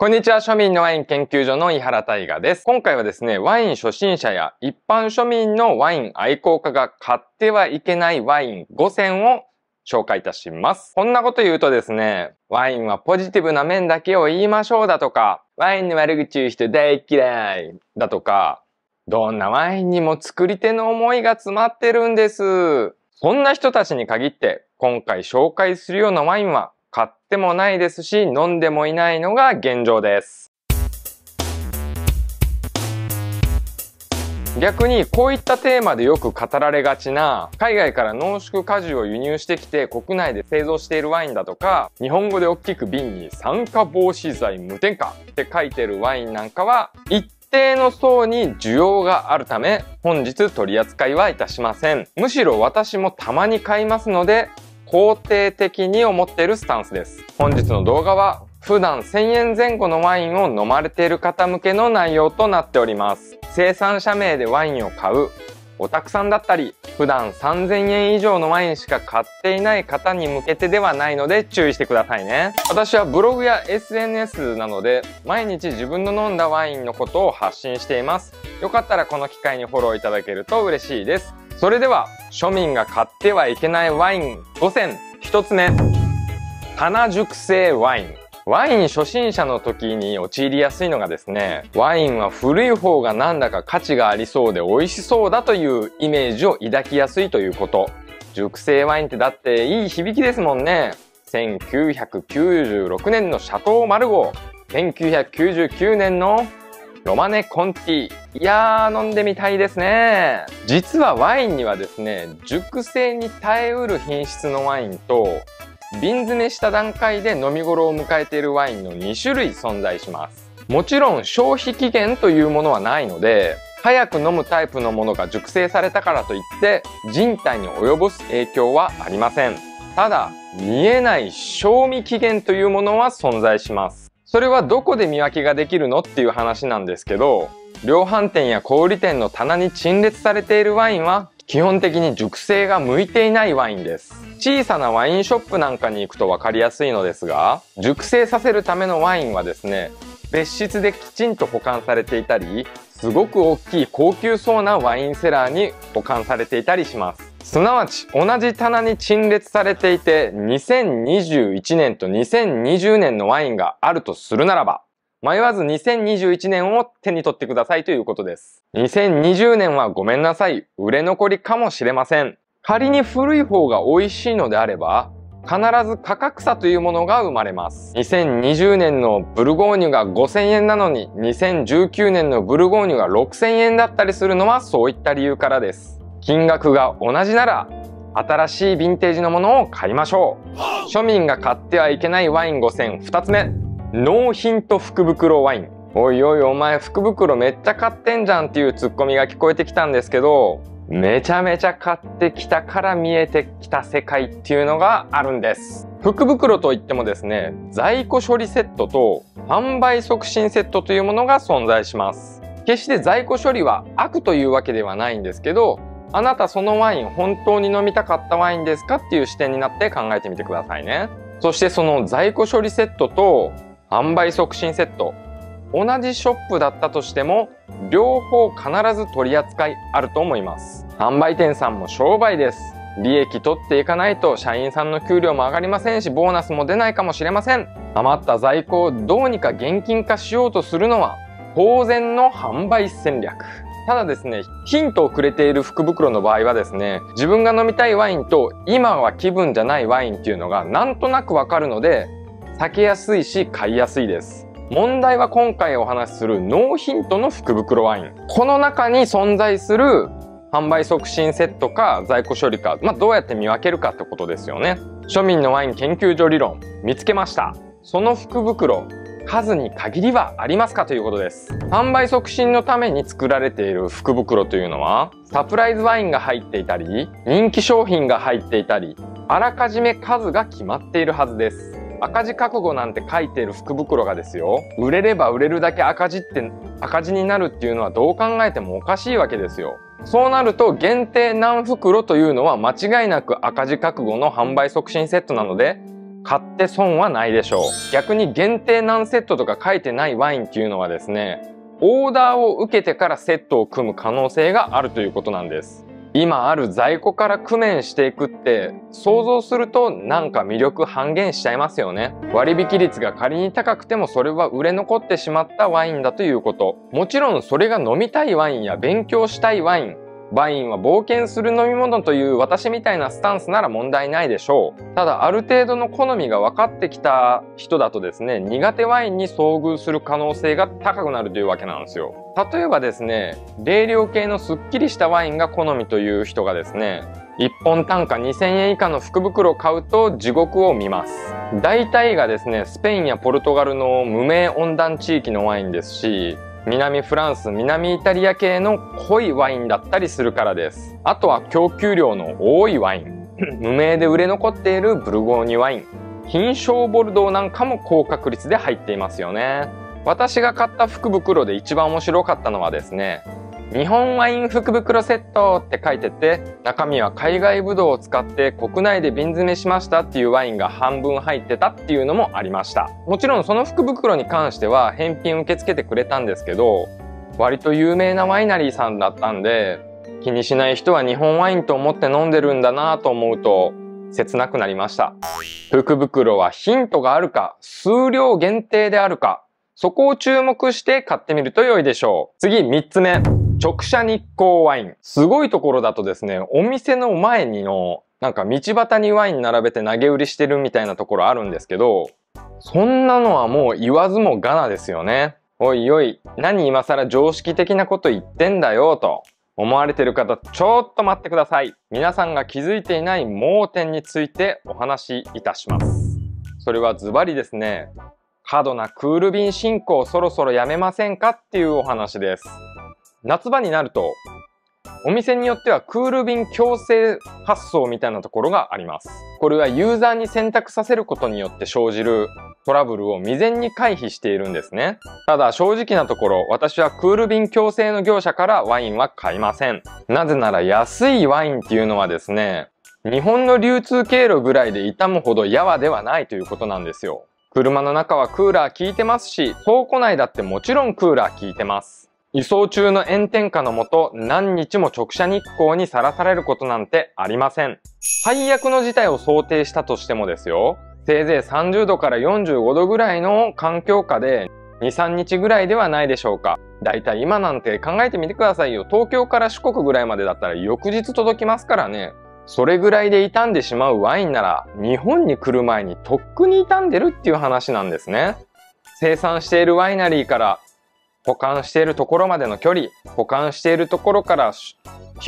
こんにちは、庶民のワイン研究所の井原大我です。今回はですね、ワイン初心者や一般庶民のワイン愛好家が買ってはいけないワイン5選を紹介いたします。こんなこと言うとですね、ワインはポジティブな面だけを言いましょうだとか、ワインの悪口言う人大嫌いだとか、どんなワインにも作り手の思いが詰まってるんです。そんな人たちに限って、今回紹介するようなワインは買ってもないですし、飲んでもいないのが現状です。逆にこういったテーマでよく語られがちな海外から濃縮果汁を輸入してきて国内で製造しているワインだとか日本語で大きく瓶に酸化防止剤無添加って書いてるワインなんかは一定の層に需要があるため本日取り扱いはいたしませんむしろ私もたまに買いますので肯定的に思っているスタンスです。本日の動画は普段1000円前後のワインを飲まれている方向けの内容となっております。生産者名でワインを買う、おたくさんだったり、普段3000円以上のワインしか買っていない方に向けてではないので注意してくださいね。私はブログや SNS なので毎日自分の飲んだワインのことを発信しています。よかったらこの機会にフォローいただけると嬉しいです。それでは庶民が買ってはいけないワイン5選。1つ目。棚熟成ワイン。ワイン初心者の時に陥りやすいのがですねワインは古い方がなんだか価値がありそうで美味しそうだというイメージを抱きやすいということ。熟成ワインってだっていい響きですもんね。1996年のシャトー・マルゴー1999年のロマネ・コンティ。いやー、飲んでみたいですね。実はワインにはですね、熟成に耐えうる品質のワインと、瓶詰めした段階で飲み頃を迎えているワインの2種類存在します。もちろん消費期限というものはないので、早く飲むタイプのものが熟成されたからといって人体に及ぼす影響はありません。ただ、見えない賞味期限というものは存在します。それはどこで見分けができるのっていう話なんですけど量販店や小売店の棚に陳列されているワインは基本的に熟成が向いていないワインです。小さなワインショップなんかに行くと分かりやすいのですが熟成させるためのワインはですね別室できちんと保管されていたりすごく大きい高級そうなワインセラーに保管されていたりします。すなわち同じ棚に陳列されていて2021年と2020年のワインがあるとするならば迷わず2021年を手に取ってくださいということです。2020年はごめんなさい、売れ残りかもしれません。仮に古い方が美味しいのであれば、必ず価格差というものが生まれます。2020年のブルゴーニュが5000円なのに、2019年のブルゴーニュが6000円だったりするのはそういった理由からです。金額が同じなら新しいヴィンテージのものを買いましょう。庶民が買ってはいけないワイン5選2つ目。ノーヒント福袋ワイン。おいおいお前福袋めっちゃ買ってんじゃんっていうツッコミが聞こえてきたんですけどめちゃめちゃ買ってきたから見えてきた世界っていうのがあるんです。福袋といってもですね在庫処理セットと販売促進セットというものが存在します。決して在庫処理は悪というわけではないんですけどあなたそのワイン本当に飲みたかったワインですかっていう視点になって考えてみてくださいね。そしてその在庫処理セットと販売促進セット同じショップだったとしても両方必ず取り扱いあると思います。販売店さんも商売です。利益取っていかないと社員さんの給料も上がりませんしボーナスも出ないかもしれません。余った在庫をどうにか現金化しようとするのは当然の販売戦略。ただですね、ヒントをくれている福袋の場合はですね、自分が飲みたいワインと今は気分じゃないワインっていうのがなんとなくわかるので、避けやすいし買いやすいです。問題は今回お話しするノーヒントの福袋ワイン。この中に存在する販売促進セットか在庫処理か、まあ、どうやって見分けるかってことですよね。庶民のワイン研究所理論、見つけました。その福袋、数に限りはありますかということです。販売促進のために作られている福袋というのはサプライズワインが入っていたり人気商品が入っていたりあらかじめ数が決まっているはずです。赤字覚悟なんて書いている福袋がですよ売れれば売れるだけ赤字って赤字になるっていうのはどう考えてもおかしいわけですよ。そうなると限定何袋というのは間違いなく赤字覚悟の販売促進セットなので買って損はないでしょう。逆に限定何セットとか書いてないワインっていうのはですね、オーダーを受けてからセットを組む可能性があるということなんです。今ある在庫から工面していくって想像するとなんか魅力半減しちゃいますよね割引率が仮に高くてもそれは売れ残ってしまったワインだということもちろんそれが飲みたいワインや勉強したいワインワインは冒険する飲み物という私みたいなスタンスなら問題ないでしょう。ただある程度の好みが分かってきた人だとですね、苦手ワインに遭遇する可能性が高くなるというわけなんですよ。例えばですね、冷涼系のすっきりしたワインが好みという人がですね、1本単価2000円以下の福袋を買うと地獄を見ます。大体がですね、スペインやポルトガルの無名温暖地域のワインですし、南フランス南イタリア系の濃いワインだったりするからです。あとは供給量の多いワイン。無名で売れ残っているブルゴーニュワイン。金賞ボルドーなんかも高確率で入っていますよね。私が買った福袋で一番面白かったのはですね日本ワイン福袋セットって書いてて中身は海外ブドウを使って国内で瓶詰めしましたっていうワインが半分入ってたっていうのもありました。もちろんその福袋に関しては返品受け付けてくれたんですけど割と有名なワイナリーさんだったんで気にしない人は日本ワインと思って飲んでるんだなと思うと切なくなりました。福袋はヒントがあるか数量限定であるかそこを注目して買ってみると良いでしょう。次3つ目。直射日光ワイン。すごいところだとですね、お店の前にの、なんか道端にワイン並べて投げ売りしてるみたいなところあるんですけど、そんなのはもう言わずもがなですよね。おいおい、何今更常識的なこと言ってんだよと思われてる方、ちょっと待ってください。皆さんが気づいていない盲点についてお話しいたします。それはズバリですね、過度なクール便進行そろそろやめませんかっていうお話です。夏場になるとお店によってはクール便強制発送みたいなところがあります。これはユーザーに選択させることによって生じるトラブルを未然に回避しているんですね。ただ正直なところ私はクール便強制の業者からワインは買いません。なぜなら安いワインっていうのはですね、日本の流通経路ぐらいで傷むほどやわではないということなんですよ。車の中はクーラー効いてますし、倉庫内だってもちろんクーラー効いてます。輸送中の炎天下のもと何日も直射日光にさらされることなんてありません。最悪の事態を想定したとしてもですよ、せいぜい30度から45度ぐらいの環境下で2、3日ぐらいではないでしょうか。だいたい今なんて考えてみてくださいよ。東京から四国ぐらいまでだったら翌日届きますからね。それぐらいで傷んでしまうワインなら日本に来る前にとっくに傷んでるっていう話なんですね。生産しているワイナリーから保管しているところまでの距離、保管しているところから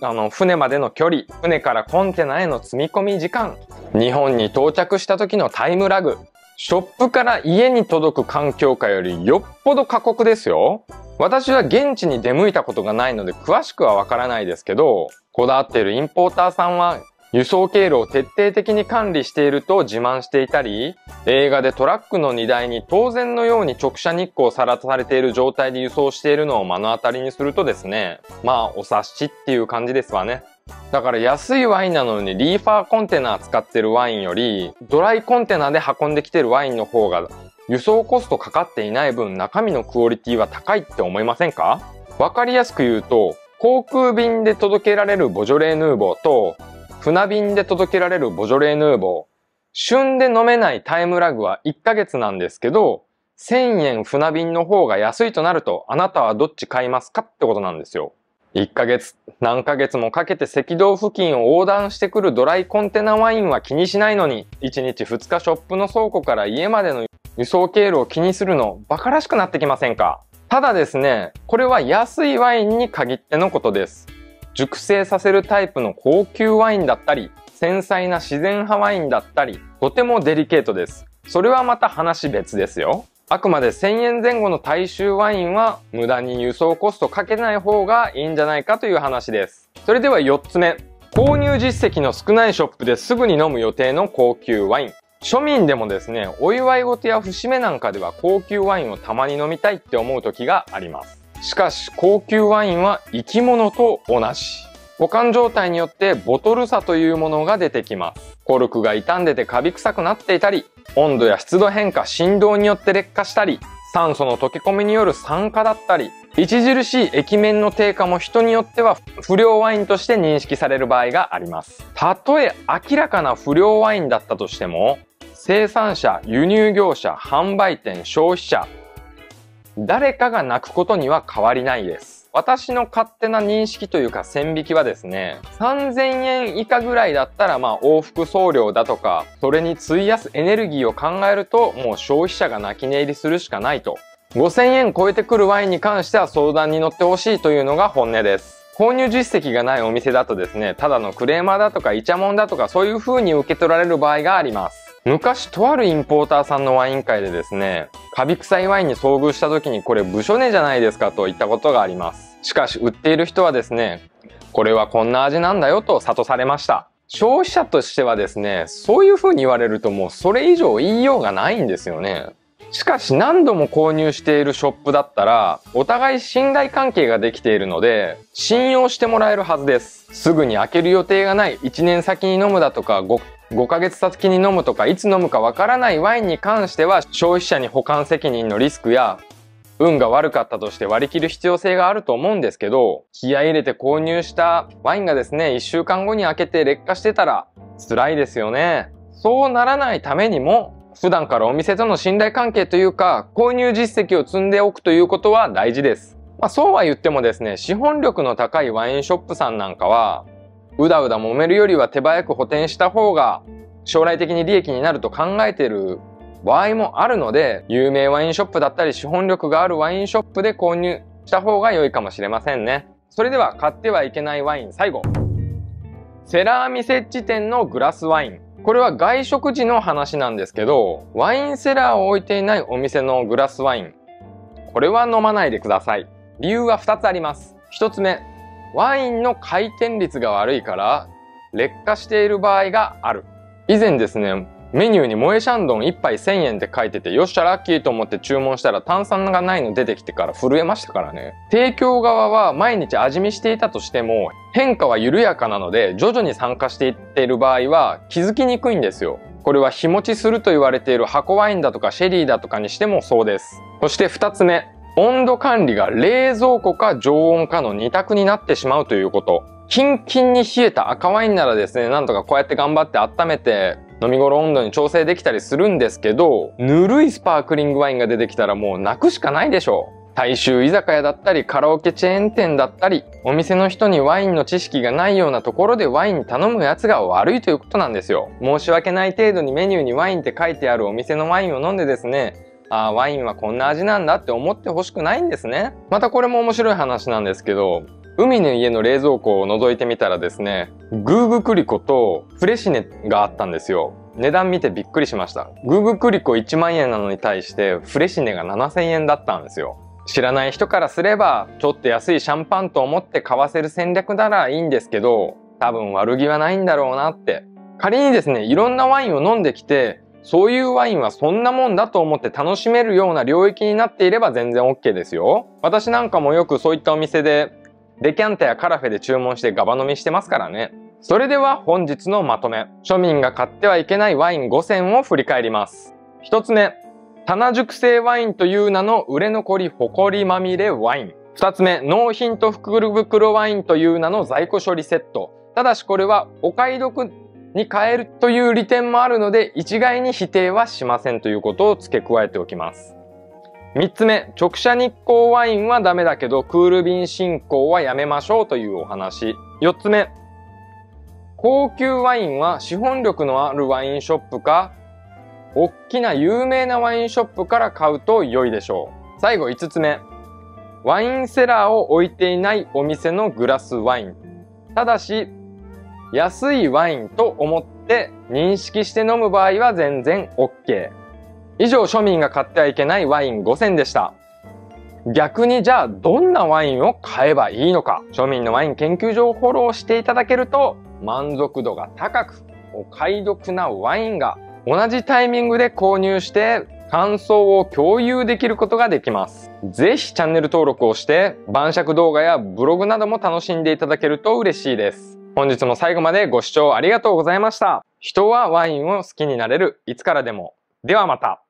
あの船までの距離、船からコンテナへの積み込み時間、日本に到着した時のタイムラグ、ショップから家に届く環境下よりよっぽど過酷ですよ。私は現地に出向いたことがないので詳しくはわからないですけど、こだわっているインポーターさんは輸送経路を徹底的に管理していると自慢していたり、映画でトラックの荷台に当然のように直射日光さらされている状態で輸送しているのを目の当たりにするとですね、まあお察しっていう感じですわね。だから安いワインなのにリーファーコンテナ使ってるワインよりドライコンテナで運んできてるワインの方が輸送コストかかっていない分中身のクオリティは高いって思いませんか？わかりやすく言うと航空便で届けられるボジョレーヌーボーと船便で届けられるボジョレーヌーボー。旬で飲めないタイムラグは1ヶ月なんですけど、1000円船便の方が安いとなると、あなたはどっち買いますかってことなんですよ。1ヶ月、何ヶ月もかけて赤道付近を横断してくるドライコンテナワインは気にしないのに、1日2日ショップの倉庫から家までの輸送経路を気にするの、馬鹿らしくなってきませんか?ただですね、これは安いワインに限ってのことです。熟成させるタイプの高級ワインだったり、繊細な自然派ワインだったり、とてもデリケートです。それはまた話別ですよ。あくまで1000円前後の大衆ワインは無駄に輸送コストかけない方がいいんじゃないかという話です。それでは4つ目。購入実績の少ないショップですぐに飲む予定の高級ワイン。庶民でもですね、お祝い事や節目なんかでは高級ワインをたまに飲みたいって思う時があります。しかし高級ワインは生き物と同じ。保管状態によってボトル差というものが出てきます。コルクが傷んでてカビ臭くなっていたり、温度や湿度変化、振動によって劣化したり、酸素の溶け込みによる酸化だったり、著しい液面の低下も人によっては不良ワインとして認識される場合があります。たとえ明らかな不良ワインだったとしても、生産者、輸入業者、販売店、消費者、誰かが泣くことには変わりないです。私の勝手な認識というか線引きはですね、3000円以下ぐらいだったらまあ往復送料だとか、それに費やすエネルギーを考えるともう消費者が泣き寝入りするしかないと。5000円超えてくるワインに関しては相談に乗ってほしいというのが本音です。購入実績がないお店だとですね、ただのクレーマーだとかイチャモンだとかそういう風に受け取られる場合があります。昔とあるインポーターさんのワイン会でですね、カビ臭いワインに遭遇した時にこれブショネじゃないですかと言ったことがあります。しかし売っている人はですね、これはこんな味なんだよと諭されました。消費者としてはですね、そういう風に言われるともうそれ以上言いようがないんですよね。しかし何度も購入しているショップだったら、お互い信頼関係ができているので、信用してもらえるはずです。すぐに開ける予定がない1年先に飲むだとか 5, 5ヶ月先に飲むとかいつ飲むかわからないワインに関しては消費者に保管責任のリスクや運が悪かったとして割り切る必要性があると思うんですけど気合入れて購入したワインがですね1週間後に開けて劣化してたら辛いですよね。そうならないためにも普段からお店との信頼関係というか購入実績を積んでおくということは大事です。まあ、そうは言ってもですね資本力の高いワインショップさんなんかはうだうだ揉めるよりは手早く補填した方が将来的に利益になると考えている場合もあるので、有名ワインショップだったり資本力があるワインショップで購入した方が良いかもしれませんね。それでは買ってはいけないワイン最後。セラーミセッチ店のグラスワイン。これは外食時の話なんですけど、ワインセラーを置いていないお店のグラスワイン。これは飲まないでください。理由は2つあります。1つ目、ワインの回転率が悪いから劣化している場合がある。以前ですね、メニューに萌えシャンドン1杯1000円って書いてて、よっしゃラッキーと思って注文したら炭酸がないの出てきてから震えましたからね。提供側は毎日味見していたとしても、変化は緩やかなので、徐々に参加していっている場合は気づきにくいんですよ。これは日持ちすると言われている箱ワインだとかシェリーだとかにしてもそうです。そして2つ目。温度管理が冷蔵庫か常温かの2択になってしまうということ。キンキンに冷えた赤ワインならですね、なんとかこうやって頑張って温めて飲み頃温度に調整できたりするんですけど、ぬるいスパークリングワインが出てきたらもう泣くしかないでしょう。大衆居酒屋だったりカラオケチェーン店だったりお店の人にワインの知識がないようなところでワイン頼むやつが悪いということなんですよ申し訳ない程度にメニューにワインって書いてあるお店のワインを飲んでですねあワインはこんな味なんだって思ってほしくないんですね。またこれも面白い話なんですけど、海の家の冷蔵庫を覗いてみたらですね、グーグクリコとフレシネがあったんですよ。値段見てびっくりしました。グーグクリコ1万円なのに対してフレシネが7000円だったんですよ。知らない人からすればちょっと安いシャンパンと思って買わせる戦略ならいいんですけど多分悪気はないんだろうなって仮にですねいろんなワインを飲んできてそういうワインはそんなもんだと思って楽しめるような領域になっていれば全然 OK ですよ。私なんかもよくそういったお店でデキャンタやカラフェで注文してガバ飲みしてますからね。それでは本日のまとめ。庶民が買ってはいけないワイン5選を振り返ります。1つ目、棚熟成ワインという名の売れ残り埃まみれワイン。2つ目、ノーヒント袋ワインという名の在庫処理セット。ただしこれはお買い得に変えるという利点もあるので一概に否定はしませんということを付け加えておきます。3つ目、直射日光ワインはダメだけどクール便進行はやめましょうというお話。4つ目、高級ワインは資本力のあるワインショップか、大きな有名なワインショップから買うと良いでしょう。最後5つ目、ワインセラーを置いていないお店のグラスワイン。ただし、安いワインと思って認識して飲む場合は全然 OK。以上庶民が買ってはいけないワイン5選でした。逆にじゃあどんなワインを買えばいいのか庶民のワイン研究所をフォローしていただけると満足度が高くお買い得なワインが同じタイミングで購入して感想を共有できることができます。ぜひチャンネル登録をして晩酌動画やブログなども楽しんでいただけると嬉しいです。本日も最後までご視聴ありがとうございました。人はワインを好きになれるいつからでも。ではまた。